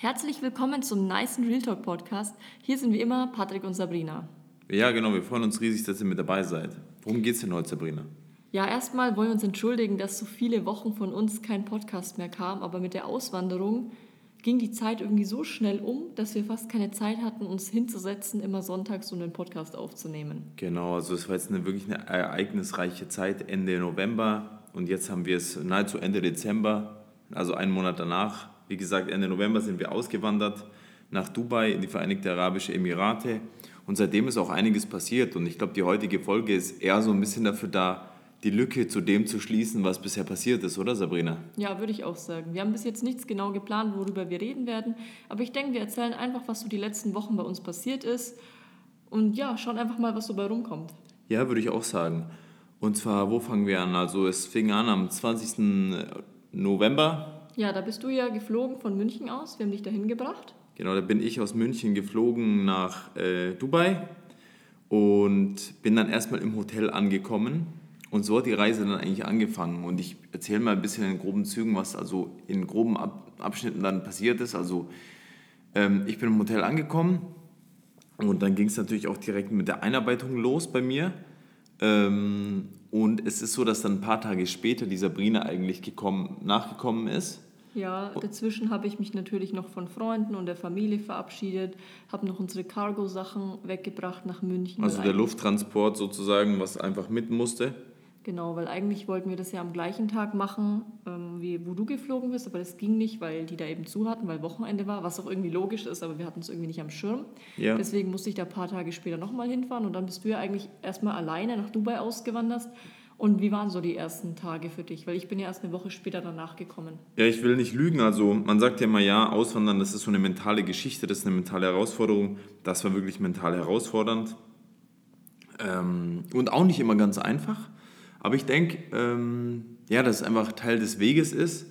Herzlich willkommen zum Nice Real Talk Podcast. Hier sind wie immer Patrick und Sabrina. Ja, genau, wir freuen uns riesig, dass ihr mit dabei seid. Worum geht's denn heute, Sabrina? Ja, erstmal wollen wir uns entschuldigen, dass so viele Wochen von uns kein Podcast mehr kam, aber mit der Auswanderung ging die Zeit irgendwie so schnell um, dass wir fast keine Zeit hatten, uns hinzusetzen, immer sonntags um den Podcast aufzunehmen. Genau, also es war jetzt eine, wirklich eine ereignisreiche Zeit, Ende November und jetzt haben wir es nahezu Ende Dezember, also einen Monat danach. Wie gesagt, Ende November sind wir ausgewandert nach Dubai in die Vereinigten Arabischen Emirate und seitdem ist auch einiges passiert und ich glaube, die heutige Folge ist eher so ein bisschen dafür da, die Lücke zu dem zu schließen, was bisher passiert ist, oder Sabrina? Ja, würde ich auch sagen. Wir haben bis jetzt nichts genau geplant, worüber wir reden werden, aber ich denke, wir erzählen einfach, was so die letzten Wochen bei uns passiert ist und ja, schauen einfach mal, was so bei rumkommt. Ja, würde ich auch sagen. Und zwar, wo fangen wir an? Also es fing an am 20. November ja, da bist du ja geflogen von München aus. Wir haben dich dahin gebracht. Genau, da bin ich aus München geflogen nach äh, Dubai und bin dann erstmal im Hotel angekommen. Und so hat die Reise dann eigentlich angefangen. Und ich erzähle mal ein bisschen in groben Zügen, was also in groben Ab Abschnitten dann passiert ist. Also ähm, ich bin im Hotel angekommen und dann ging es natürlich auch direkt mit der Einarbeitung los bei mir. Ähm, und es ist so, dass dann ein paar Tage später die Sabrina eigentlich gekommen, nachgekommen ist. Ja, dazwischen habe ich mich natürlich noch von Freunden und der Familie verabschiedet, habe noch unsere Cargo-Sachen weggebracht nach München. Also der Lufttransport sozusagen, was einfach mit musste. Genau, weil eigentlich wollten wir das ja am gleichen Tag machen, ähm, wie wo du geflogen bist, aber das ging nicht, weil die da eben zu hatten, weil Wochenende war, was auch irgendwie logisch ist, aber wir hatten es irgendwie nicht am Schirm. Ja. Deswegen musste ich da ein paar Tage später nochmal hinfahren und dann bist du ja eigentlich erstmal alleine nach Dubai ausgewandert und wie waren so die ersten Tage für dich? Weil ich bin ja erst eine Woche später danach gekommen. Ja, ich will nicht lügen. Also man sagt ja immer, ja, Auswandern, das ist so eine mentale Geschichte, das ist eine mentale Herausforderung. Das war wirklich mental herausfordernd. Ähm, und auch nicht immer ganz einfach. Aber ich denke, ähm, ja, dass es einfach Teil des Weges ist.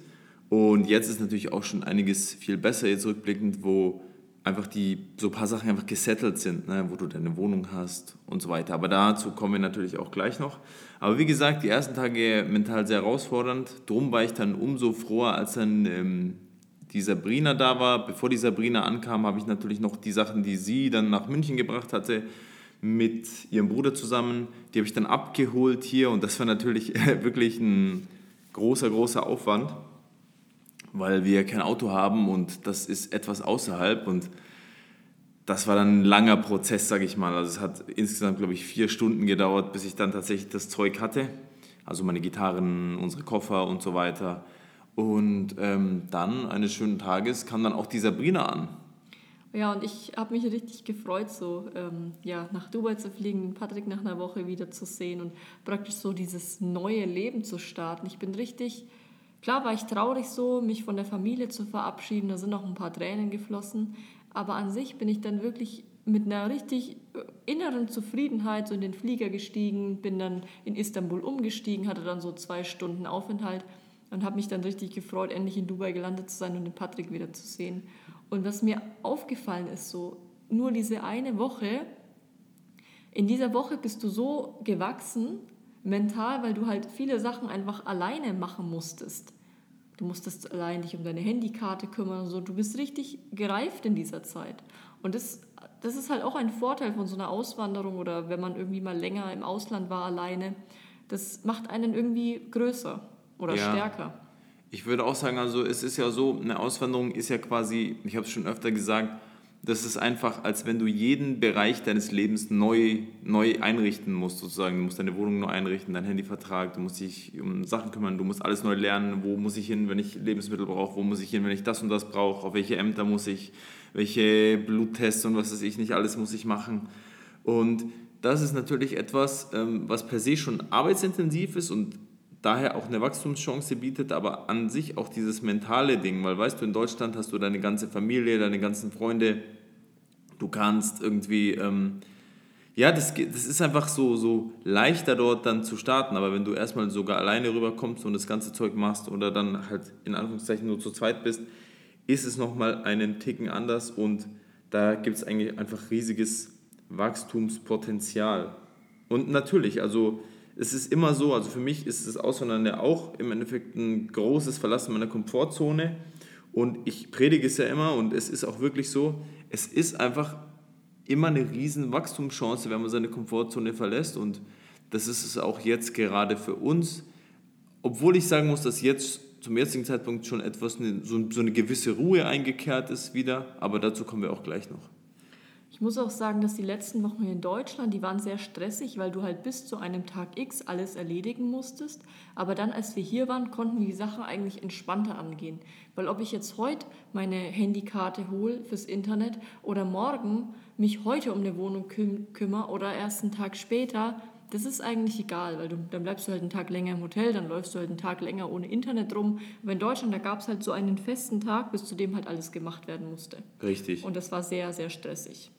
Und jetzt ist natürlich auch schon einiges viel besser, jetzt rückblickend, wo einfach die so ein paar Sachen einfach gesettelt sind, ne, wo du deine Wohnung hast und so weiter. Aber dazu kommen wir natürlich auch gleich noch. Aber wie gesagt, die ersten Tage mental sehr herausfordernd. Drum war ich dann umso froher, als dann ähm, die Sabrina da war. Bevor die Sabrina ankam, habe ich natürlich noch die Sachen, die sie dann nach München gebracht hatte, mit ihrem Bruder zusammen. Die habe ich dann abgeholt hier und das war natürlich wirklich ein großer, großer Aufwand weil wir kein Auto haben und das ist etwas außerhalb und das war dann ein langer Prozess, sage ich mal. Also es hat insgesamt, glaube ich, vier Stunden gedauert, bis ich dann tatsächlich das Zeug hatte. Also meine Gitarren, unsere Koffer und so weiter. Und ähm, dann eines schönen Tages kam dann auch die Sabrina an. Ja, und ich habe mich richtig gefreut, so ähm, ja, nach Dubai zu fliegen, Patrick nach einer Woche wieder zu sehen und praktisch so dieses neue Leben zu starten. Ich bin richtig Klar war ich traurig so, mich von der Familie zu verabschieden, da sind auch ein paar Tränen geflossen, aber an sich bin ich dann wirklich mit einer richtig äh, inneren Zufriedenheit so in den Flieger gestiegen, bin dann in Istanbul umgestiegen, hatte dann so zwei Stunden Aufenthalt und habe mich dann richtig gefreut, endlich in Dubai gelandet zu sein und den Patrick wieder zu sehen. Und was mir aufgefallen ist, so nur diese eine Woche, in dieser Woche bist du so gewachsen, mental, weil du halt viele Sachen einfach alleine machen musstest. Du musstest allein dich um deine Handykarte kümmern und so. Du bist richtig gereift in dieser Zeit. Und das, das ist halt auch ein Vorteil von so einer Auswanderung oder wenn man irgendwie mal länger im Ausland war alleine. Das macht einen irgendwie größer oder ja. stärker. Ich würde auch sagen, also es ist ja so, eine Auswanderung ist ja quasi, ich habe es schon öfter gesagt, das ist einfach, als wenn du jeden Bereich deines Lebens neu, neu einrichten musst, sozusagen. Du musst deine Wohnung neu einrichten, deinen Handyvertrag, du musst dich um Sachen kümmern, du musst alles neu lernen. Wo muss ich hin, wenn ich Lebensmittel brauche? Wo muss ich hin, wenn ich das und das brauche? Auf welche Ämter muss ich? Welche Bluttests und was weiß ich nicht, alles muss ich machen. Und das ist natürlich etwas, ähm, was per se schon arbeitsintensiv ist und daher auch eine Wachstumschance bietet, aber an sich auch dieses mentale Ding, weil weißt du, in Deutschland hast du deine ganze Familie, deine ganzen Freunde, du kannst irgendwie, ähm, ja, das, das ist einfach so, so leichter dort dann zu starten, aber wenn du erstmal sogar alleine rüberkommst und das ganze Zeug machst oder dann halt in Anführungszeichen nur zu zweit bist, ist es nochmal einen Ticken anders und da gibt es eigentlich einfach riesiges Wachstumspotenzial. Und natürlich, also es ist immer so, also für mich ist das Auswandern ja auch im Endeffekt ein großes Verlassen meiner Komfortzone Und ich predige es ja immer und es ist auch wirklich so, es ist einfach immer eine riesen Wachstumschance, wenn man seine Komfortzone verlässt und das ist es auch jetzt gerade für uns. Obwohl ich sagen muss, dass jetzt zum jetzigen Zeitpunkt schon etwas, so eine gewisse Ruhe eingekehrt ist wieder, aber dazu kommen wir auch gleich noch. Ich muss auch sagen, dass die letzten Wochen hier in Deutschland, die waren sehr stressig, weil du halt bis zu einem Tag X alles erledigen musstest. Aber dann, als wir hier waren, konnten wir die Sache eigentlich entspannter angehen. Weil ob ich jetzt heute meine Handykarte hole fürs Internet oder morgen mich heute um eine Wohnung küm kümmere oder erst einen Tag später, das ist eigentlich egal, weil du, dann bleibst du halt einen Tag länger im Hotel, dann läufst du halt einen Tag länger ohne Internet rum. Aber in Deutschland, da gab es halt so einen festen Tag, bis zu dem halt alles gemacht werden musste. Richtig. Und das war sehr, sehr stressig.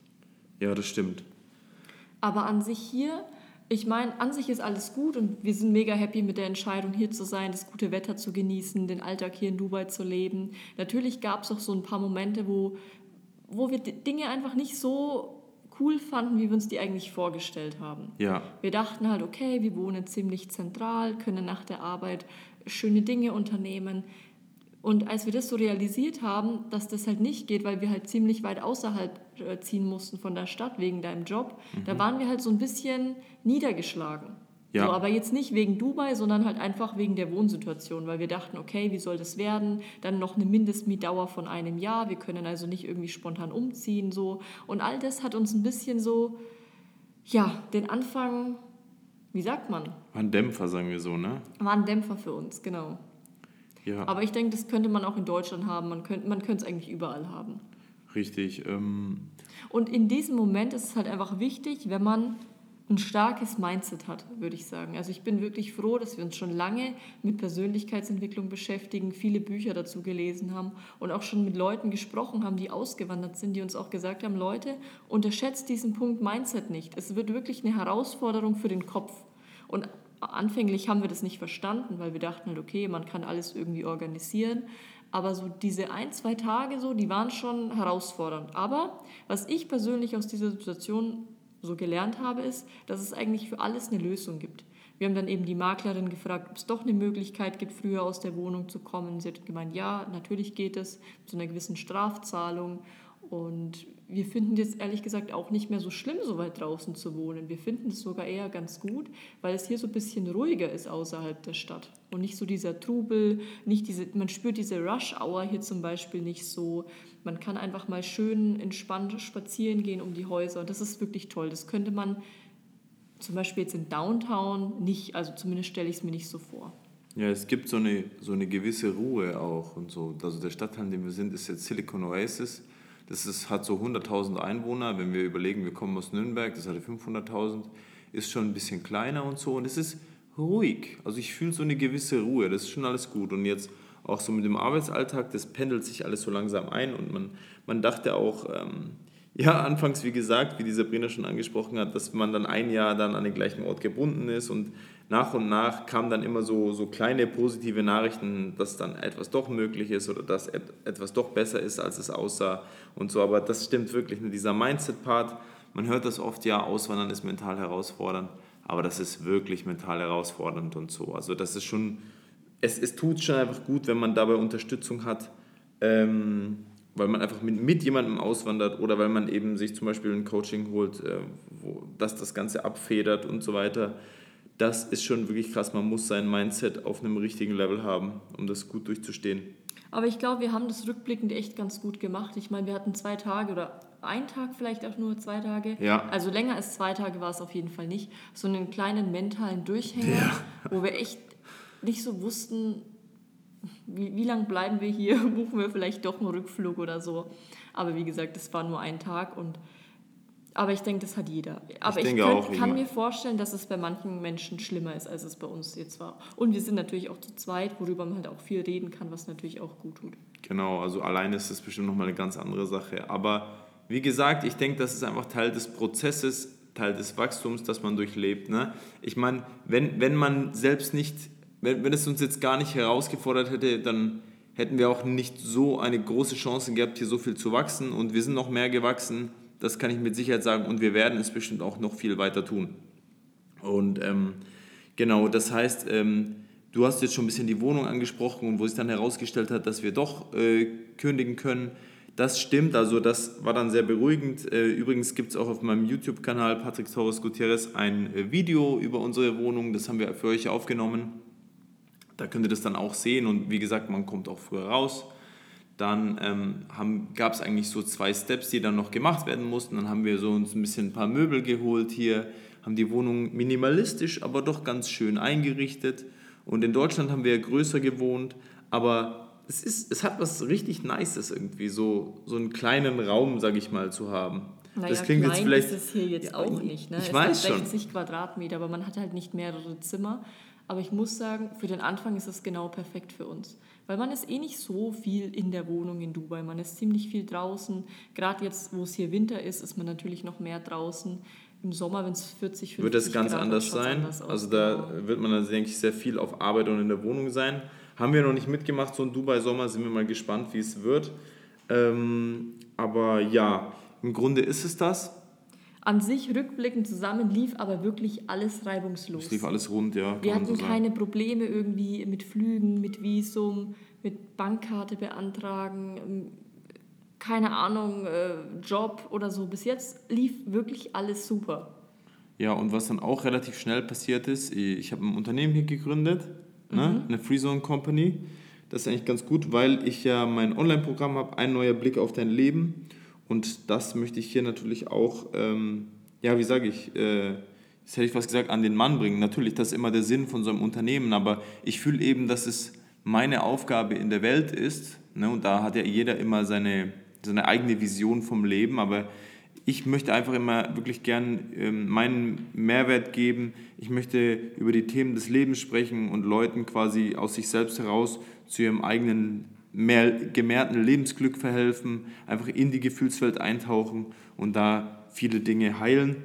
Ja, das stimmt. Aber an sich hier, ich meine, an sich ist alles gut und wir sind mega happy mit der Entscheidung, hier zu sein, das gute Wetter zu genießen, den Alltag hier in Dubai zu leben. Natürlich gab es auch so ein paar Momente, wo, wo wir Dinge einfach nicht so cool fanden, wie wir uns die eigentlich vorgestellt haben. Ja. Wir dachten halt, okay, wir wohnen ziemlich zentral, können nach der Arbeit schöne Dinge unternehmen. Und als wir das so realisiert haben, dass das halt nicht geht, weil wir halt ziemlich weit außerhalb äh, ziehen mussten von der Stadt wegen deinem Job, mhm. da waren wir halt so ein bisschen niedergeschlagen. Ja. So, aber jetzt nicht wegen Dubai, sondern halt einfach wegen der Wohnsituation, weil wir dachten, okay, wie soll das werden? Dann noch eine Mindestmietdauer von einem Jahr, wir können also nicht irgendwie spontan umziehen so. Und all das hat uns ein bisschen so, ja, den Anfang, wie sagt man? War ein Dämpfer, sagen wir so, ne? War ein Dämpfer für uns, genau. Ja. Aber ich denke, das könnte man auch in Deutschland haben. Man könnte man es eigentlich überall haben. Richtig. Ähm Und in diesem Moment ist es halt einfach wichtig, wenn man ein starkes Mindset hat, würde ich sagen. Also ich bin wirklich froh, dass wir uns schon lange mit Persönlichkeitsentwicklung beschäftigen, viele Bücher dazu gelesen haben und auch schon mit Leuten gesprochen haben, die ausgewandert sind, die uns auch gesagt haben, Leute, unterschätzt diesen Punkt Mindset nicht. Es wird wirklich eine Herausforderung für den Kopf. Und anfänglich haben wir das nicht verstanden, weil wir dachten halt, okay, man kann alles irgendwie organisieren. Aber so diese ein, zwei Tage so, die waren schon herausfordernd. Aber was ich persönlich aus dieser Situation so gelernt habe, ist, dass es eigentlich für alles eine Lösung gibt. Wir haben dann eben die Maklerin gefragt, ob es doch eine Möglichkeit gibt, früher aus der Wohnung zu kommen. Sie hat gemeint, ja, natürlich geht es, so einer gewissen Strafzahlung. Und wir finden es ehrlich gesagt auch nicht mehr so schlimm, so weit draußen zu wohnen. Wir finden es sogar eher ganz gut, weil es hier so ein bisschen ruhiger ist außerhalb der Stadt. Und nicht so dieser Trubel, nicht diese, man spürt diese Rush-Hour hier zum Beispiel nicht so. Man kann einfach mal schön entspannt spazieren gehen um die Häuser. Und das ist wirklich toll. Das könnte man zum Beispiel jetzt in Downtown nicht, also zumindest stelle ich es mir nicht so vor. Ja, es gibt so eine, so eine gewisse Ruhe auch und so. Also der Stadtteil, in dem wir sind, ist jetzt Silicon Oasis das ist, hat so 100.000 Einwohner. Wenn wir überlegen, wir kommen aus Nürnberg, das hatte 500.000, ist schon ein bisschen kleiner und so. Und es ist ruhig. Also ich fühle so eine gewisse Ruhe. Das ist schon alles gut. Und jetzt auch so mit dem Arbeitsalltag, das pendelt sich alles so langsam ein. Und man, man dachte auch, ähm, ja, anfangs, wie gesagt, wie die Sabrina schon angesprochen hat, dass man dann ein Jahr dann an den gleichen Ort gebunden ist und nach und nach kamen dann immer so, so kleine positive Nachrichten, dass dann etwas doch möglich ist oder dass etwas doch besser ist, als es aussah und so. Aber das stimmt wirklich, mit dieser Mindset-Part, man hört das oft, ja, Auswandern ist mental herausfordernd, aber das ist wirklich mental herausfordernd und so. Also das ist schon, es, es tut schon einfach gut, wenn man dabei Unterstützung hat, ähm, weil man einfach mit, mit jemandem auswandert oder weil man eben sich zum Beispiel ein Coaching holt, äh, wo das das Ganze abfedert und so weiter das ist schon wirklich krass. Man muss sein Mindset auf einem richtigen Level haben, um das gut durchzustehen. Aber ich glaube, wir haben das rückblickend echt ganz gut gemacht. Ich meine, wir hatten zwei Tage oder ein Tag vielleicht auch nur zwei Tage. Ja. Also länger als zwei Tage war es auf jeden Fall nicht. So einen kleinen mentalen Durchhänger, ja. wo wir echt nicht so wussten, wie, wie lange bleiben wir hier, buchen wir vielleicht doch einen Rückflug oder so. Aber wie gesagt, es war nur ein Tag und aber ich denke, das hat jeder. Aber ich, ich könnt, auch, kann mir vorstellen, dass es bei manchen Menschen schlimmer ist, als es bei uns jetzt war. Und wir sind natürlich auch zu zweit, worüber man halt auch viel reden kann, was natürlich auch gut tut. Genau, also alleine ist das bestimmt nochmal eine ganz andere Sache. Aber wie gesagt, ich denke, das ist einfach Teil des Prozesses, Teil des Wachstums, das man durchlebt. Ne? Ich meine, wenn, wenn man selbst nicht, wenn, wenn es uns jetzt gar nicht herausgefordert hätte, dann hätten wir auch nicht so eine große Chance gehabt, hier so viel zu wachsen. Und wir sind noch mehr gewachsen das kann ich mit Sicherheit sagen und wir werden es bestimmt auch noch viel weiter tun. Und ähm, genau, das heißt, ähm, du hast jetzt schon ein bisschen die Wohnung angesprochen und wo sich dann herausgestellt hat, dass wir doch äh, kündigen können. Das stimmt, also das war dann sehr beruhigend. Äh, übrigens gibt es auch auf meinem YouTube-Kanal Patrick Torres Gutierrez ein äh, Video über unsere Wohnung. Das haben wir für euch aufgenommen. Da könnt ihr das dann auch sehen und wie gesagt, man kommt auch früher raus. Dann ähm, gab es eigentlich so zwei Steps, die dann noch gemacht werden mussten. Dann haben wir so uns ein bisschen ein paar Möbel geholt hier, haben die Wohnung minimalistisch, aber doch ganz schön eingerichtet. Und in Deutschland haben wir ja größer gewohnt, aber es, ist, es hat was richtig Nices irgendwie, so, so einen kleinen Raum, sag ich mal, zu haben. Naja, das klingt jetzt vielleicht. ist es hier jetzt auch nicht. Ne? Ich es weiß hat 60 schon. Quadratmeter, aber man hat halt nicht mehrere Zimmer. Aber ich muss sagen, für den Anfang ist es genau perfekt für uns. Weil man ist eh nicht so viel in der Wohnung in Dubai. Man ist ziemlich viel draußen. Gerade jetzt, wo es hier Winter ist, ist man natürlich noch mehr draußen. Im Sommer, wenn es 40, 50 Wird das ganz Grad anders sein? Anders also da genau. wird man dann, denke ich, sehr viel auf Arbeit und in der Wohnung sein. Haben wir noch nicht mitgemacht, so ein Dubai-Sommer, sind wir mal gespannt, wie es wird. Ähm, aber ja, im Grunde ist es das an sich rückblickend zusammen lief aber wirklich alles reibungslos. Es lief alles rund, ja. Wir hatten so keine Probleme irgendwie mit Flügen, mit Visum, mit Bankkarte beantragen, keine Ahnung, äh, Job oder so. Bis jetzt lief wirklich alles super. Ja, und was dann auch relativ schnell passiert ist, ich habe ein Unternehmen hier gegründet, ne? mhm. eine Freezone Company. Das ist eigentlich ganz gut, weil ich ja mein Online-Programm habe, ein neuer Blick auf dein Leben. Und das möchte ich hier natürlich auch, ähm, ja, wie sage ich, äh, jetzt hätte ich was gesagt, an den Mann bringen. Natürlich, das ist immer der Sinn von so einem Unternehmen, aber ich fühle eben, dass es meine Aufgabe in der Welt ist. Ne? Und da hat ja jeder immer seine, seine eigene Vision vom Leben, aber ich möchte einfach immer wirklich gern ähm, meinen Mehrwert geben. Ich möchte über die Themen des Lebens sprechen und Leuten quasi aus sich selbst heraus zu ihrem eigenen mehr gemehrten Lebensglück verhelfen, einfach in die Gefühlswelt eintauchen und da viele Dinge heilen.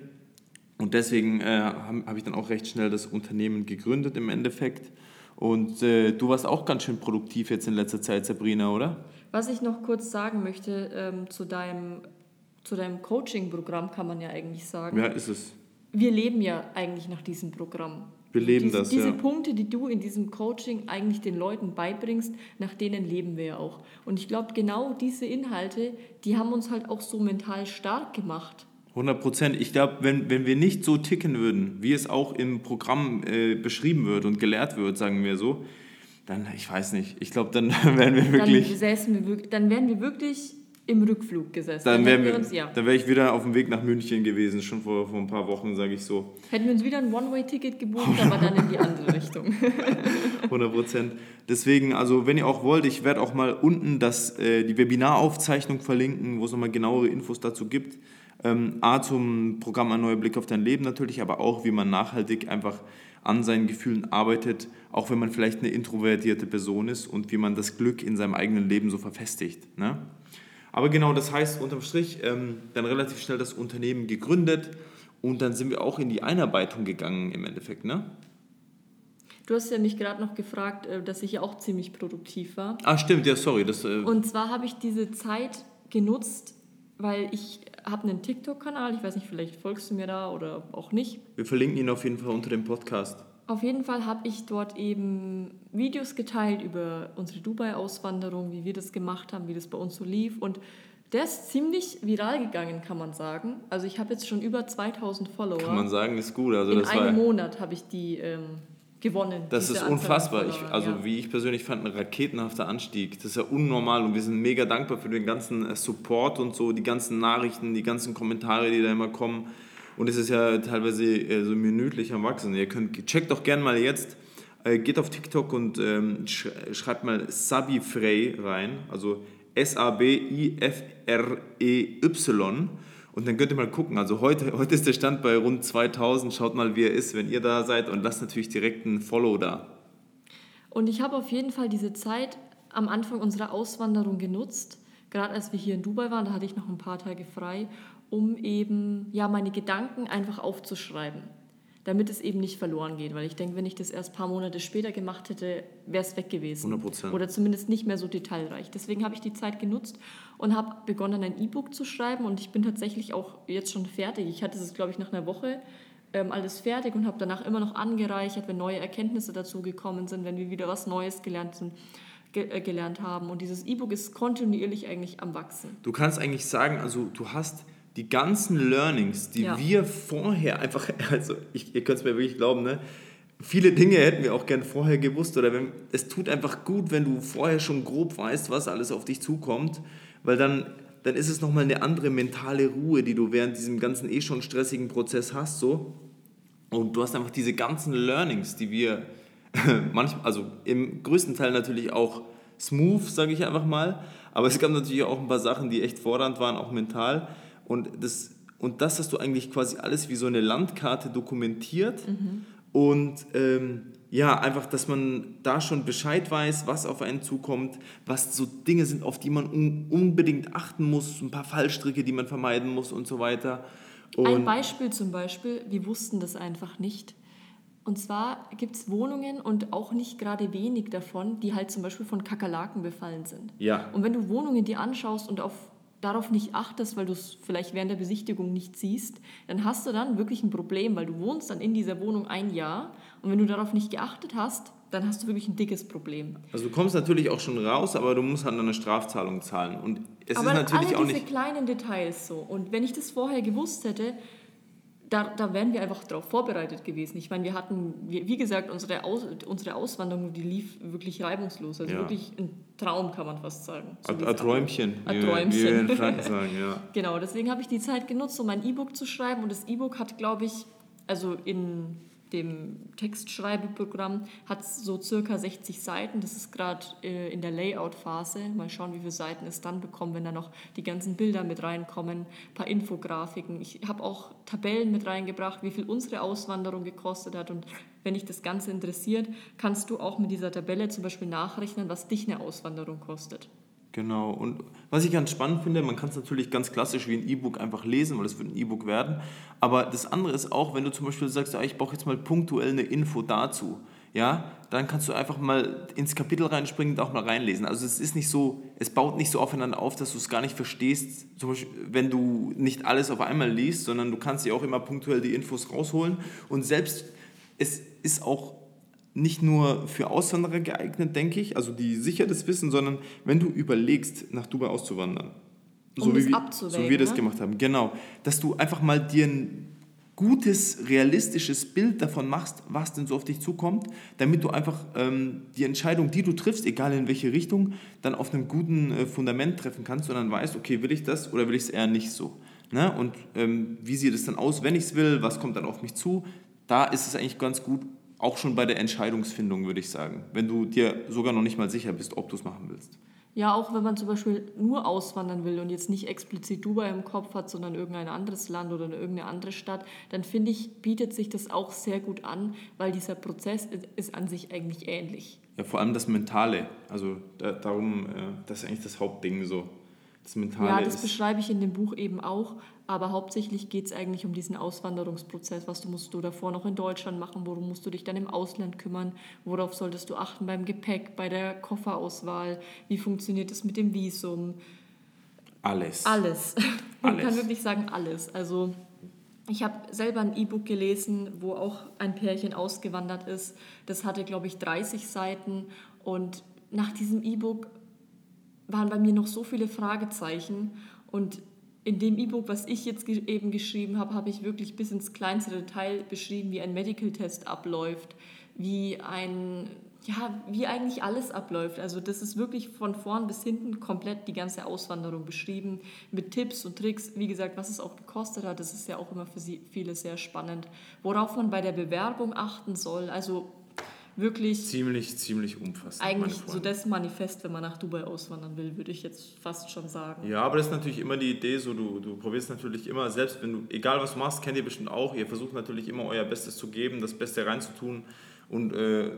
Und deswegen äh, habe hab ich dann auch recht schnell das Unternehmen gegründet im Endeffekt. Und äh, du warst auch ganz schön produktiv jetzt in letzter Zeit, Sabrina, oder? Was ich noch kurz sagen möchte ähm, zu deinem, zu deinem Coaching-Programm, kann man ja eigentlich sagen. Ja, ist es. Wir leben ja eigentlich nach diesem Programm. Wir leben diese, das. Diese ja. Punkte, die du in diesem Coaching eigentlich den Leuten beibringst, nach denen leben wir ja auch. Und ich glaube, genau diese Inhalte, die haben uns halt auch so mental stark gemacht. 100 Prozent. Ich glaube, wenn, wenn wir nicht so ticken würden, wie es auch im Programm äh, beschrieben wird und gelehrt wird, sagen wir so, dann, ich weiß nicht, ich glaube, dann wären wir wirklich. Dann, wir, dann wären wir wirklich im Rückflug gesessen. Dann, wären wir, ja. dann wäre ich wieder auf dem Weg nach München gewesen, schon vor, vor ein paar Wochen, sage ich so. Hätten wir uns wieder ein One-Way-Ticket gebucht, aber dann in die andere Richtung. 100 Prozent. Deswegen, also wenn ihr auch wollt, ich werde auch mal unten das, äh, die Webinaraufzeichnung verlinken, wo es nochmal genauere Infos dazu gibt. Ähm, A zum Programm Ein neuer Blick auf dein Leben natürlich, aber auch, wie man nachhaltig einfach an seinen Gefühlen arbeitet, auch wenn man vielleicht eine introvertierte Person ist und wie man das Glück in seinem eigenen Leben so verfestigt. Ne? Aber genau, das heißt unterm Strich ähm, dann relativ schnell das Unternehmen gegründet und dann sind wir auch in die Einarbeitung gegangen im Endeffekt, ne? Du hast ja mich gerade noch gefragt, äh, dass ich ja auch ziemlich produktiv war. Ah, stimmt, ja, sorry. Das, äh und zwar habe ich diese Zeit genutzt, weil ich habe einen TikTok-Kanal, ich weiß nicht, vielleicht folgst du mir da oder auch nicht. Wir verlinken ihn auf jeden Fall unter dem Podcast. Auf jeden Fall habe ich dort eben Videos geteilt über unsere Dubai-Auswanderung, wie wir das gemacht haben, wie das bei uns so lief. Und der ist ziemlich viral gegangen, kann man sagen. Also ich habe jetzt schon über 2000 Follower. Kann man sagen, ist gut. Also In das einem Monat habe ich die ähm, gewonnen. Das ist unfassbar. Ich, also ja. wie ich persönlich fand, ein raketenhafter Anstieg. Das ist ja unnormal und wir sind mega dankbar für den ganzen äh, Support und so, die ganzen Nachrichten, die ganzen Kommentare, die da immer kommen. Und es ist ja teilweise äh, so minütlich am Wachsen. Ihr könnt, checkt doch gerne mal jetzt, äh, geht auf TikTok und ähm, sch schreibt mal Sabi Frey rein, also S-A-B-I-F-R-E-Y. Und dann könnt ihr mal gucken. Also heute, heute ist der Stand bei rund 2000. Schaut mal, wie er ist, wenn ihr da seid und lasst natürlich direkt ein Follow da. Und ich habe auf jeden Fall diese Zeit am Anfang unserer Auswanderung genutzt. Gerade als wir hier in Dubai waren, da hatte ich noch ein paar Tage frei um eben ja, meine Gedanken einfach aufzuschreiben, damit es eben nicht verloren geht. Weil ich denke, wenn ich das erst ein paar Monate später gemacht hätte, wäre es weg gewesen. 100%. Oder zumindest nicht mehr so detailreich. Deswegen habe ich die Zeit genutzt und habe begonnen, ein E-Book zu schreiben. Und ich bin tatsächlich auch jetzt schon fertig. Ich hatte es, glaube ich, nach einer Woche ähm, alles fertig und habe danach immer noch angereichert, wenn neue Erkenntnisse dazu gekommen sind, wenn wir wieder was Neues gelernt sind ge äh, gelernt haben. Und dieses E-Book ist kontinuierlich eigentlich am Wachsen. Du kannst eigentlich sagen, also du hast die ganzen Learnings, die ja. wir vorher einfach, also ich, ihr könnt es mir wirklich glauben, ne? viele Dinge hätten wir auch gern vorher gewusst oder wenn, es tut einfach gut, wenn du vorher schon grob weißt, was alles auf dich zukommt, weil dann, dann ist es nochmal eine andere mentale Ruhe, die du während diesem ganzen eh schon stressigen Prozess hast, so. Und du hast einfach diese ganzen Learnings, die wir manchmal, also im größten Teil natürlich auch smooth, sage ich einfach mal, aber es gab natürlich auch ein paar Sachen, die echt fordernd waren, auch mental. Und das, und das hast du eigentlich quasi alles wie so eine Landkarte dokumentiert. Mhm. Und ähm, ja, einfach, dass man da schon Bescheid weiß, was auf einen zukommt, was so Dinge sind, auf die man un unbedingt achten muss, ein paar Fallstricke, die man vermeiden muss und so weiter. Und ein Beispiel zum Beispiel, wir wussten das einfach nicht. Und zwar gibt es Wohnungen und auch nicht gerade wenig davon, die halt zum Beispiel von Kakerlaken befallen sind. Ja. Und wenn du Wohnungen dir anschaust und auf darauf nicht achtest, weil du es vielleicht während der Besichtigung nicht siehst, dann hast du dann wirklich ein Problem, weil du wohnst dann in dieser Wohnung ein Jahr und wenn du darauf nicht geachtet hast, dann hast du wirklich ein dickes Problem. Also du kommst natürlich auch schon raus, aber du musst halt eine Strafzahlung zahlen und es aber ist natürlich alle auch diese kleinen Details so und wenn ich das vorher gewusst hätte, da, da wären wir einfach darauf vorbereitet gewesen. Ich meine, wir hatten, wie gesagt, unsere, Aus, unsere Auswanderung, die lief wirklich reibungslos. Also ja. wirklich ein Traum, kann man fast sagen. So ein Träumchen. Ein Träumchen. Wie wir in Franken sagen, ja. genau, deswegen habe ich die Zeit genutzt, um ein E-Book zu schreiben. Und das E-Book hat, glaube ich, also in dem Textschreibeprogramm hat so circa 60 Seiten. Das ist gerade äh, in der Layout-Phase. Mal schauen, wie viele Seiten es dann bekommt, wenn da noch die ganzen Bilder mit reinkommen, ein paar Infografiken. Ich habe auch Tabellen mit reingebracht, wie viel unsere Auswanderung gekostet hat. Und wenn dich das Ganze interessiert, kannst du auch mit dieser Tabelle zum Beispiel nachrechnen, was dich eine Auswanderung kostet. Genau. Und was ich ganz spannend finde, man kann es natürlich ganz klassisch wie ein E-Book einfach lesen, weil es wird ein E-Book werden. Aber das andere ist auch, wenn du zum Beispiel sagst, ich brauche jetzt mal punktuell eine Info dazu, ja, dann kannst du einfach mal ins Kapitel reinspringen und auch mal reinlesen. Also es ist nicht so, es baut nicht so aufeinander auf, dass du es gar nicht verstehst, zum Beispiel, wenn du nicht alles auf einmal liest, sondern du kannst dir auch immer punktuell die Infos rausholen. Und selbst es ist auch nicht nur für Auswanderer geeignet, denke ich, also die sicher das wissen, sondern wenn du überlegst, nach Dubai auszuwandern. Um so, wie, so wie wir das ne? gemacht haben, genau. Dass du einfach mal dir ein gutes, realistisches Bild davon machst, was denn so auf dich zukommt, damit du einfach ähm, die Entscheidung, die du triffst, egal in welche Richtung, dann auf einem guten äh, Fundament treffen kannst und dann weißt, okay, will ich das oder will ich es eher nicht so. Ne? Und ähm, wie sieht es dann aus, wenn ich es will, was kommt dann auf mich zu? Da ist es eigentlich ganz gut, auch schon bei der Entscheidungsfindung, würde ich sagen, wenn du dir sogar noch nicht mal sicher bist, ob du es machen willst. Ja, auch wenn man zum Beispiel nur auswandern will und jetzt nicht explizit Dubai im Kopf hat, sondern irgendein anderes Land oder irgendeine andere Stadt, dann finde ich, bietet sich das auch sehr gut an, weil dieser Prozess ist, an sich eigentlich ähnlich. Ja, vor allem das Mentale. Also da, darum, äh, das ist eigentlich das Hauptding so. Das Mentale ja, das beschreibe ich in dem Buch eben auch. Aber hauptsächlich geht es eigentlich um diesen Auswanderungsprozess. Was du musst du davor noch in Deutschland machen? Worum musst du dich dann im Ausland kümmern? Worauf solltest du achten beim Gepäck, bei der Kofferauswahl? Wie funktioniert es mit dem Visum? Alles. Alles. Man alles. kann wirklich sagen alles. Also ich habe selber ein E-Book gelesen, wo auch ein Pärchen ausgewandert ist. Das hatte, glaube ich, 30 Seiten. Und nach diesem E-Book waren bei mir noch so viele Fragezeichen. Und in dem E-Book, was ich jetzt eben geschrieben habe, habe ich wirklich bis ins kleinste Detail beschrieben, wie ein Medical Test abläuft, wie ein ja, wie eigentlich alles abläuft. Also das ist wirklich von vorn bis hinten komplett die ganze Auswanderung beschrieben mit Tipps und Tricks. Wie gesagt, was es auch gekostet hat, das ist ja auch immer für viele sehr spannend. Worauf man bei der Bewerbung achten soll. Also wirklich. Ziemlich, ziemlich umfassend. Eigentlich so das Manifest, wenn man nach Dubai auswandern will, würde ich jetzt fast schon sagen. Ja, aber das ist natürlich immer die Idee, so du, du probierst natürlich immer, selbst wenn du, egal was du machst, kennt ihr bestimmt auch, ihr versucht natürlich immer euer Bestes zu geben, das Beste reinzutun und äh,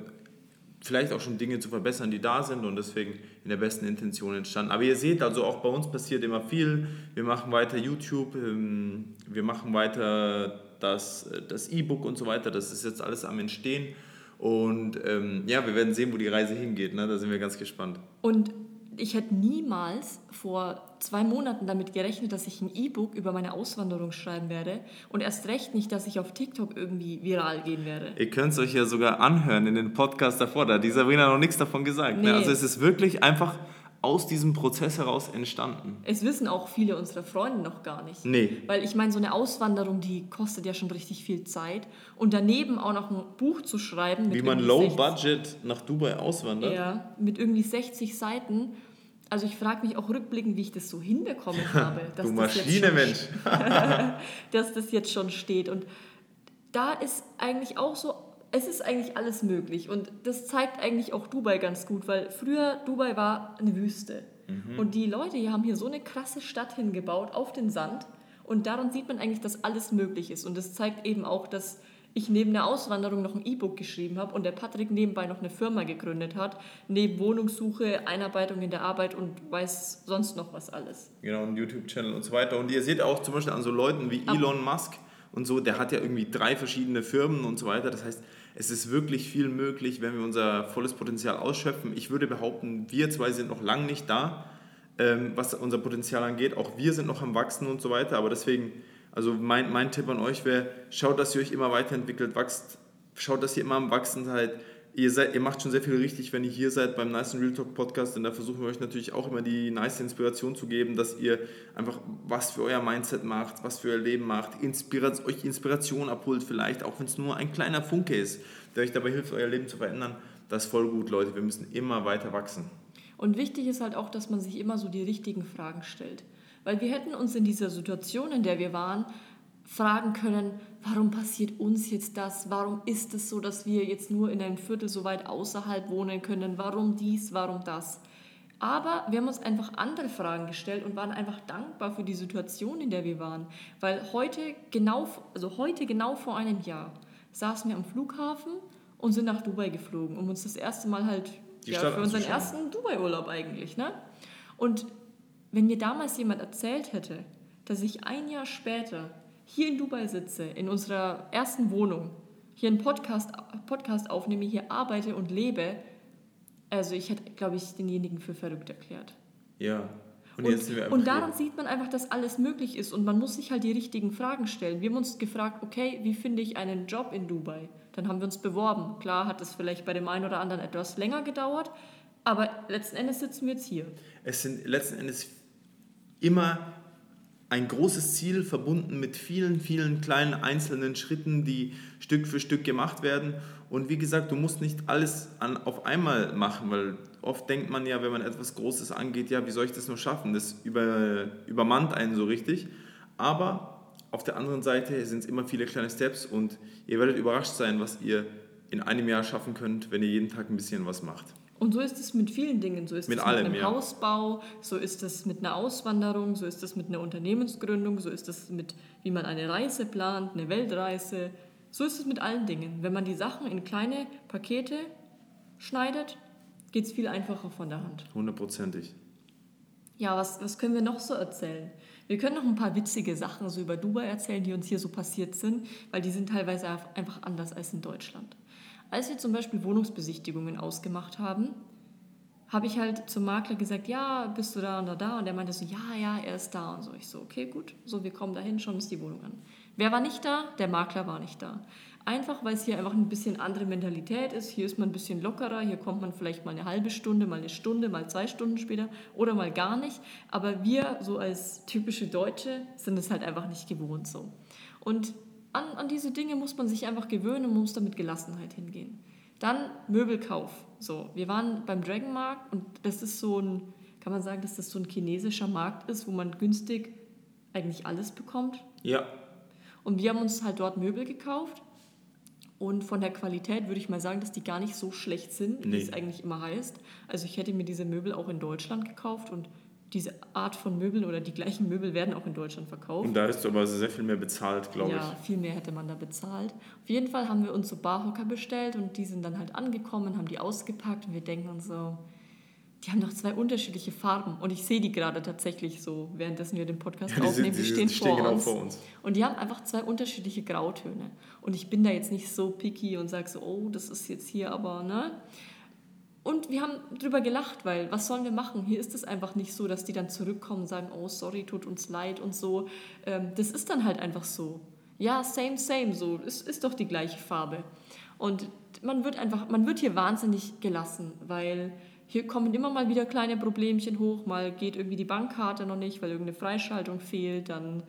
vielleicht auch schon Dinge zu verbessern, die da sind und deswegen in der besten Intention entstanden. Aber ihr seht, also auch bei uns passiert immer viel. Wir machen weiter YouTube, ähm, wir machen weiter das E-Book und so weiter. Das ist jetzt alles am Entstehen. Und ähm, ja, wir werden sehen, wo die Reise hingeht. Ne? Da sind wir ganz gespannt. Und ich hätte niemals vor zwei Monaten damit gerechnet, dass ich ein E-Book über meine Auswanderung schreiben werde und erst recht nicht, dass ich auf TikTok irgendwie viral gehen werde. Ihr könnt es euch ja sogar anhören in den Podcast davor, da hat die Sabrina noch nichts davon gesagt. Ne? Nee. Also es ist wirklich einfach aus diesem Prozess heraus entstanden. Es wissen auch viele unserer Freunde noch gar nicht. Nee. Weil ich meine, so eine Auswanderung, die kostet ja schon richtig viel Zeit. Und daneben auch noch ein Buch zu schreiben. Wie man low 60, budget nach Dubai auswandert. Ja, mit irgendwie 60 Seiten. Also ich frage mich auch rückblickend, wie ich das so hinbekommen habe. du Maschine, Mensch. dass das jetzt schon steht. Und da ist eigentlich auch so es ist eigentlich alles möglich und das zeigt eigentlich auch Dubai ganz gut, weil früher Dubai war eine Wüste mhm. und die Leute hier haben hier so eine krasse Stadt hingebaut auf den Sand und daran sieht man eigentlich, dass alles möglich ist und das zeigt eben auch, dass ich neben der Auswanderung noch ein E-Book geschrieben habe und der Patrick nebenbei noch eine Firma gegründet hat, neben Wohnungssuche, Einarbeitung in der Arbeit und weiß sonst noch was alles. Genau, ein YouTube-Channel und so weiter. Und ihr seht auch zum Beispiel an so Leuten wie Elon Musk und so, der hat ja irgendwie drei verschiedene Firmen und so weiter. Das heißt, es ist wirklich viel möglich, wenn wir unser volles Potenzial ausschöpfen. Ich würde behaupten, wir zwei sind noch lange nicht da, ähm, was unser Potenzial angeht. Auch wir sind noch am Wachsen und so weiter. Aber deswegen, also mein, mein Tipp an euch wäre, schaut, dass ihr euch immer weiterentwickelt, wachst, schaut, dass ihr immer am Wachsen seid ihr, seid, ihr macht schon sehr viel richtig, wenn ihr hier seid beim Nice Real Talk Podcast, denn da versuchen wir euch natürlich auch immer die nice Inspiration zu geben, dass ihr einfach was für euer Mindset macht, was für euer Leben macht, Inspirat euch Inspiration abholt vielleicht, auch wenn es nur ein kleiner Funke ist, der euch dabei hilft, euer Leben zu verändern. Das ist voll gut, Leute. Wir müssen immer weiter wachsen. Und wichtig ist halt auch, dass man sich immer so die richtigen Fragen stellt. Weil wir hätten uns in dieser Situation, in der wir waren, fragen können, warum passiert uns jetzt das? Warum ist es so, dass wir jetzt nur in einem Viertel so weit außerhalb wohnen können? Warum dies, warum das? Aber wir haben uns einfach andere Fragen gestellt und waren einfach dankbar für die Situation, in der wir waren. Weil heute genau, also heute genau vor einem Jahr saßen wir am Flughafen und sind nach Dubai geflogen, um uns das erste Mal halt ja, für unseren ersten Dubai-Urlaub eigentlich. Ne? Und wenn mir damals jemand erzählt hätte, dass ich ein Jahr später hier in Dubai sitze, in unserer ersten Wohnung, hier einen Podcast, Podcast aufnehme, hier arbeite und lebe, also ich hätte, glaube ich, denjenigen für verrückt erklärt. Ja. Und, und, und daran hier. sieht man einfach, dass alles möglich ist und man muss sich halt die richtigen Fragen stellen. Wir haben uns gefragt, okay, wie finde ich einen Job in Dubai? Dann haben wir uns beworben. Klar hat es vielleicht bei dem einen oder anderen etwas länger gedauert, aber letzten Endes sitzen wir jetzt hier. Es sind letzten Endes immer ein großes Ziel verbunden mit vielen, vielen kleinen einzelnen Schritten, die Stück für Stück gemacht werden. Und wie gesagt, du musst nicht alles an, auf einmal machen, weil oft denkt man ja, wenn man etwas Großes angeht, ja, wie soll ich das nur schaffen? Das über, übermannt einen so richtig. Aber auf der anderen Seite sind es immer viele kleine Steps und ihr werdet überrascht sein, was ihr in einem Jahr schaffen könnt, wenn ihr jeden Tag ein bisschen was macht. Und so ist es mit vielen Dingen. So ist mit es allem, mit einem ja. Hausbau, so ist es mit einer Auswanderung, so ist es mit einer Unternehmensgründung, so ist es mit, wie man eine Reise plant, eine Weltreise. So ist es mit allen Dingen. Wenn man die Sachen in kleine Pakete schneidet, geht es viel einfacher von der Hand. Hundertprozentig. Ja, was, was können wir noch so erzählen? Wir können noch ein paar witzige Sachen so über Dubai erzählen, die uns hier so passiert sind, weil die sind teilweise einfach anders als in Deutschland. Als wir zum Beispiel Wohnungsbesichtigungen ausgemacht haben, habe ich halt zum Makler gesagt, ja, bist du da und da, da? Und er meinte so, ja, ja, er ist da und so. Ich so, okay, gut, so, wir kommen dahin, schauen uns die Wohnung an. Wer war nicht da? Der Makler war nicht da. Einfach, weil es hier einfach ein bisschen andere Mentalität ist. Hier ist man ein bisschen lockerer, hier kommt man vielleicht mal eine halbe Stunde, mal eine Stunde, mal zwei Stunden später oder mal gar nicht. Aber wir, so als typische Deutsche, sind es halt einfach nicht gewohnt so. Und an, an diese Dinge muss man sich einfach gewöhnen und muss da mit Gelassenheit hingehen. Dann Möbelkauf. So, wir waren beim Dragon Markt und das ist so ein, kann man sagen, dass das so ein chinesischer Markt ist, wo man günstig eigentlich alles bekommt. Ja. Und wir haben uns halt dort Möbel gekauft und von der Qualität würde ich mal sagen, dass die gar nicht so schlecht sind, nee. wie es eigentlich immer heißt. Also ich hätte mir diese Möbel auch in Deutschland gekauft und diese Art von Möbeln oder die gleichen Möbel werden auch in Deutschland verkauft. Und da du aber sehr viel mehr bezahlt, glaube ja, ich. Ja, viel mehr hätte man da bezahlt. Auf jeden Fall haben wir uns so Barhocker bestellt und die sind dann halt angekommen, haben die ausgepackt und wir denken uns so, die haben doch zwei unterschiedliche Farben und ich sehe die gerade tatsächlich so, währenddessen wir den Podcast ja, die aufnehmen, sind, die, die stehen, stehen vor, genau uns. vor uns. Und die haben einfach zwei unterschiedliche Grautöne und ich bin da jetzt nicht so picky und sage so, oh, das ist jetzt hier aber, ne? Und wir haben drüber gelacht, weil was sollen wir machen? Hier ist es einfach nicht so, dass die dann zurückkommen und sagen, oh sorry, tut uns leid und so. Ähm, das ist dann halt einfach so. Ja, same, same, so. Es ist doch die gleiche Farbe. Und man wird einfach, man wird hier wahnsinnig gelassen, weil hier kommen immer mal wieder kleine Problemchen hoch. Mal geht irgendwie die Bankkarte noch nicht, weil irgendeine Freischaltung fehlt. Dann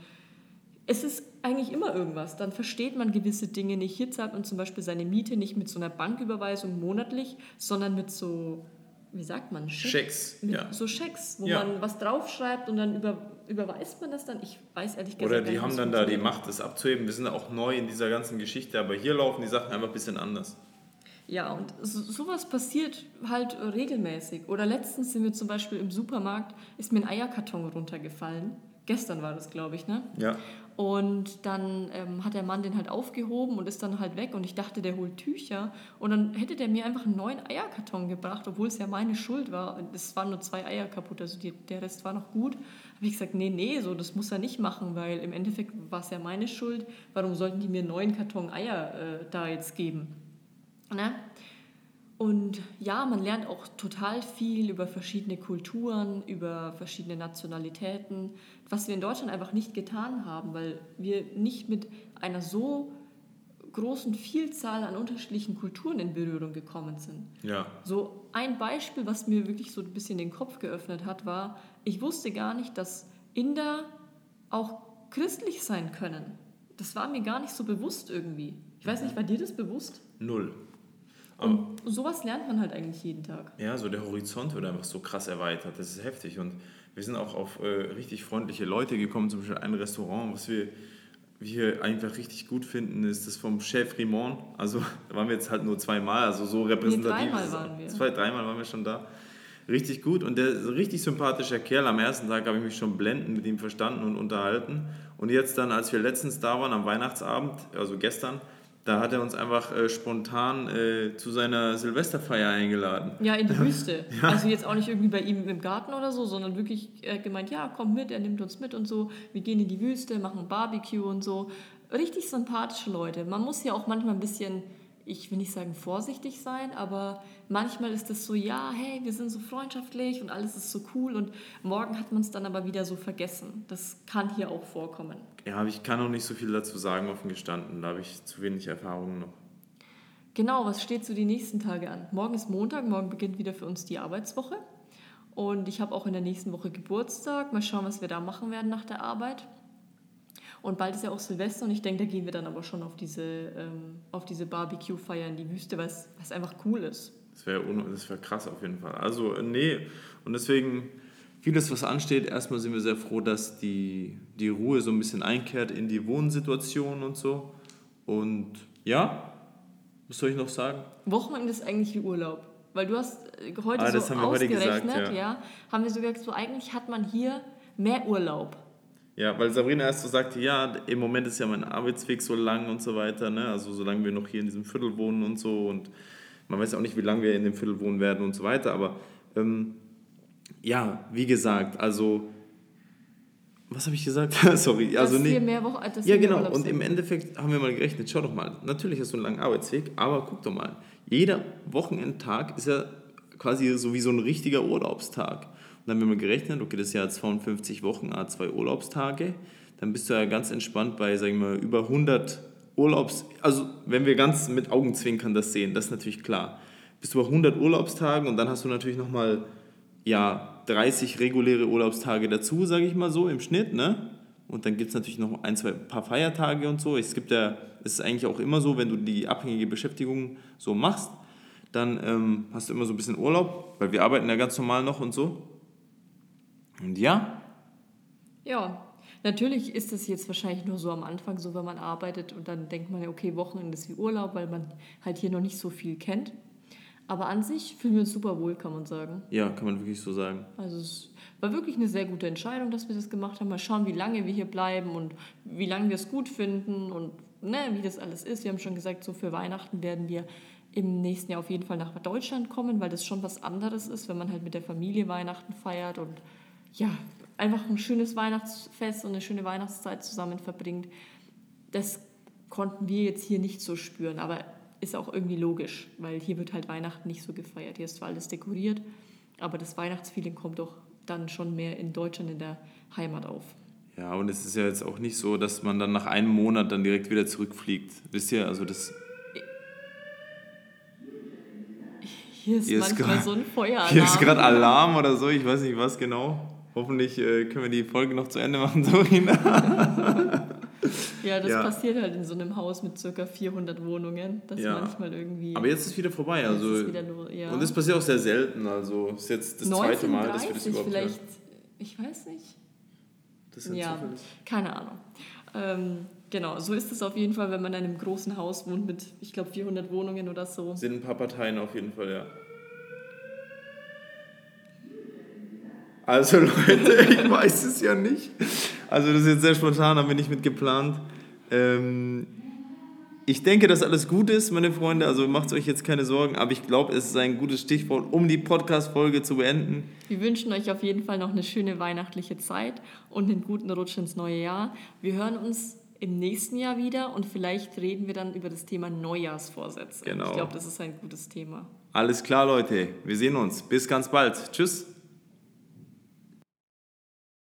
es ist eigentlich immer irgendwas. Dann versteht man gewisse Dinge nicht. Hier zahlt man zum Beispiel seine Miete nicht mit so einer Banküberweisung monatlich, sondern mit so, wie sagt man, Schecks. Schecks ja. So Schecks, wo ja. man was draufschreibt und dann über, überweist man das dann. Ich weiß ehrlich gesagt Oder die haben dann da die Macht, das abzuheben. Wir sind auch neu in dieser ganzen Geschichte, aber hier laufen die Sachen einfach ein bisschen anders. Ja, und so, sowas passiert halt regelmäßig. Oder letztens sind wir zum Beispiel im Supermarkt, ist mir ein Eierkarton runtergefallen. Gestern war das, glaube ich, ne? Ja. Und dann ähm, hat der Mann den halt aufgehoben und ist dann halt weg. Und ich dachte, der holt Tücher. Und dann hätte der mir einfach einen neuen Eierkarton gebracht, obwohl es ja meine Schuld war. Es waren nur zwei Eier kaputt, also die, der Rest war noch gut. Habe ich gesagt, nee, nee, so, das muss er nicht machen, weil im Endeffekt war es ja meine Schuld. Warum sollten die mir einen neuen Karton Eier äh, da jetzt geben? Ne? Und ja, man lernt auch total viel über verschiedene Kulturen, über verschiedene Nationalitäten, was wir in Deutschland einfach nicht getan haben, weil wir nicht mit einer so großen Vielzahl an unterschiedlichen Kulturen in Berührung gekommen sind. Ja. So ein Beispiel, was mir wirklich so ein bisschen den Kopf geöffnet hat, war, ich wusste gar nicht, dass Inder auch christlich sein können. Das war mir gar nicht so bewusst irgendwie. Ich weiß nicht, war dir das bewusst? Null. Und sowas lernt man halt eigentlich jeden Tag. Ja, so der Horizont wird einfach so krass erweitert. Das ist heftig. Und wir sind auch auf äh, richtig freundliche Leute gekommen. Zum Beispiel ein Restaurant, was wir, wir einfach richtig gut finden, ist das vom Chef Rimond. Also da waren wir jetzt halt nur zweimal, also so repräsentativ. Nee, dreimal waren wir. Zwei, dreimal waren wir schon da. Richtig gut und der ist ein richtig sympathischer Kerl. Am ersten Tag habe ich mich schon blendend mit ihm verstanden und unterhalten. Und jetzt dann, als wir letztens da waren, am Weihnachtsabend, also gestern, da hat er uns einfach äh, spontan äh, zu seiner Silvesterfeier eingeladen. Ja, in die Wüste. ja. Also jetzt auch nicht irgendwie bei ihm im Garten oder so, sondern wirklich äh, gemeint, ja, komm mit, er nimmt uns mit und so. Wir gehen in die Wüste, machen Barbecue und so. Richtig sympathische Leute. Man muss ja auch manchmal ein bisschen ich will nicht sagen vorsichtig sein, aber manchmal ist es so, ja, hey, wir sind so freundschaftlich und alles ist so cool und morgen hat man es dann aber wieder so vergessen. Das kann hier auch vorkommen. Ja, aber ich kann auch nicht so viel dazu sagen, offen gestanden. Da habe ich zu wenig Erfahrungen noch. Genau, was steht so die nächsten Tage an? Morgen ist Montag, morgen beginnt wieder für uns die Arbeitswoche. Und ich habe auch in der nächsten Woche Geburtstag. Mal schauen, was wir da machen werden nach der Arbeit. Und bald ist ja auch Silvester und ich denke, da gehen wir dann aber schon auf diese, ähm, diese Barbecue-Feier in die Wüste, weil es einfach cool ist. Das wäre wär krass auf jeden Fall. Also, äh, nee, und deswegen vieles, was ansteht, erstmal sind wir sehr froh, dass die, die Ruhe so ein bisschen einkehrt in die Wohnsituation und so. Und ja, was soll ich noch sagen? Wochenende ist eigentlich wie Urlaub. Weil du hast äh, heute ah, so ausgerechnet, gesagt, ja. ja. haben wir so gesagt, so eigentlich hat man hier mehr Urlaub. Ja, weil Sabrina erst so sagte, ja, im Moment ist ja mein Arbeitsweg so lang und so weiter, ne? also solange wir noch hier in diesem Viertel wohnen und so und man weiß auch nicht, wie lange wir in dem Viertel wohnen werden und so weiter, aber ähm, ja, wie gesagt, also was habe ich gesagt? Sorry, dass also nee. mehr Wochen, ja, genau. Und im Endeffekt haben wir mal gerechnet. Schau doch mal. Natürlich hast du einen langen Arbeitsweg, aber guck doch mal. Jeder Wochenendtag ist ja quasi so wie so ein richtiger Urlaubstag dann haben wir mal gerechnet, okay, das Jahr 52 Wochen, A2 Urlaubstage. Dann bist du ja ganz entspannt bei, sagen wir über 100 Urlaubs... Also, wenn wir ganz mit Augenzwinkern das sehen, das ist natürlich klar. Bist du bei 100 Urlaubstagen und dann hast du natürlich nochmal, ja, 30 reguläre Urlaubstage dazu, sage ich mal so, im Schnitt, ne? Und dann gibt es natürlich noch ein, zwei paar Feiertage und so. Es gibt ja, es ist eigentlich auch immer so, wenn du die abhängige Beschäftigung so machst, dann ähm, hast du immer so ein bisschen Urlaub, weil wir arbeiten ja ganz normal noch und so. Und ja? Ja, natürlich ist es jetzt wahrscheinlich nur so am Anfang so, wenn man arbeitet und dann denkt man ja, okay, Wochenende ist wie Urlaub, weil man halt hier noch nicht so viel kennt. Aber an sich fühlen wir uns super wohl, kann man sagen. Ja, kann man wirklich so sagen. Also es war wirklich eine sehr gute Entscheidung, dass wir das gemacht haben. Mal schauen, wie lange wir hier bleiben und wie lange wir es gut finden und ne, wie das alles ist. Wir haben schon gesagt, so für Weihnachten werden wir im nächsten Jahr auf jeden Fall nach Deutschland kommen, weil das schon was anderes ist, wenn man halt mit der Familie Weihnachten feiert und ja, einfach ein schönes Weihnachtsfest und eine schöne Weihnachtszeit zusammen verbringt. Das konnten wir jetzt hier nicht so spüren. Aber ist auch irgendwie logisch, weil hier wird halt Weihnachten nicht so gefeiert. Hier ist zwar alles dekoriert, aber das Weihnachtsfeeling kommt doch dann schon mehr in Deutschland in der Heimat auf. Ja, und es ist ja jetzt auch nicht so, dass man dann nach einem Monat dann direkt wieder zurückfliegt. Wisst ihr, also das. Hier ist Hier ist manchmal grad- so ein Feueralarm. Hier ist gerade Alarm oder so, ich weiß nicht was genau. Hoffentlich äh, können wir die Folge noch zu Ende machen, Dorina. Ja, das Ja. passiert halt in so einem Haus mit ca. 400 Wohnungen, dass Ja. manchmal irgendwie... Aber jetzt ist wieder vorbei. Also, wieder nur- ja. Und das passiert auch sehr selten. Also ist jetzt das zweite Mal, dass wir das 1930 überhaupt vielleicht, hören. ich weiß nicht. Das ist Ja, zufällig. keine Ahnung. Ähm, genau, so ist es auf jeden Fall, wenn man in einem großen Haus wohnt mit, ich glaube, 400 Wohnungen oder so. Sind ein paar Parteien auf jeden Fall, ja. Also Leute, ich weiß es ja nicht. Also das ist jetzt sehr spontan, haben wir nicht mit geplant. Ähm, ich denke, dass alles gut ist, meine Freunde. Also macht euch jetzt keine Sorgen. Aber ich glaube, es ist ein gutes Stichwort, um die Podcast-Folge zu beenden. Wir wünschen euch auf jeden Fall noch eine schöne weihnachtliche Zeit und einen guten Rutsch ins neue Jahr. Wir hören uns im nächsten Jahr wieder und vielleicht reden wir dann über das Thema Neujahrsvorsätze. Genau. Ich glaube, das ist ein gutes Thema. Alles klar, Leute. Wir sehen uns. Bis ganz bald. Tschüss.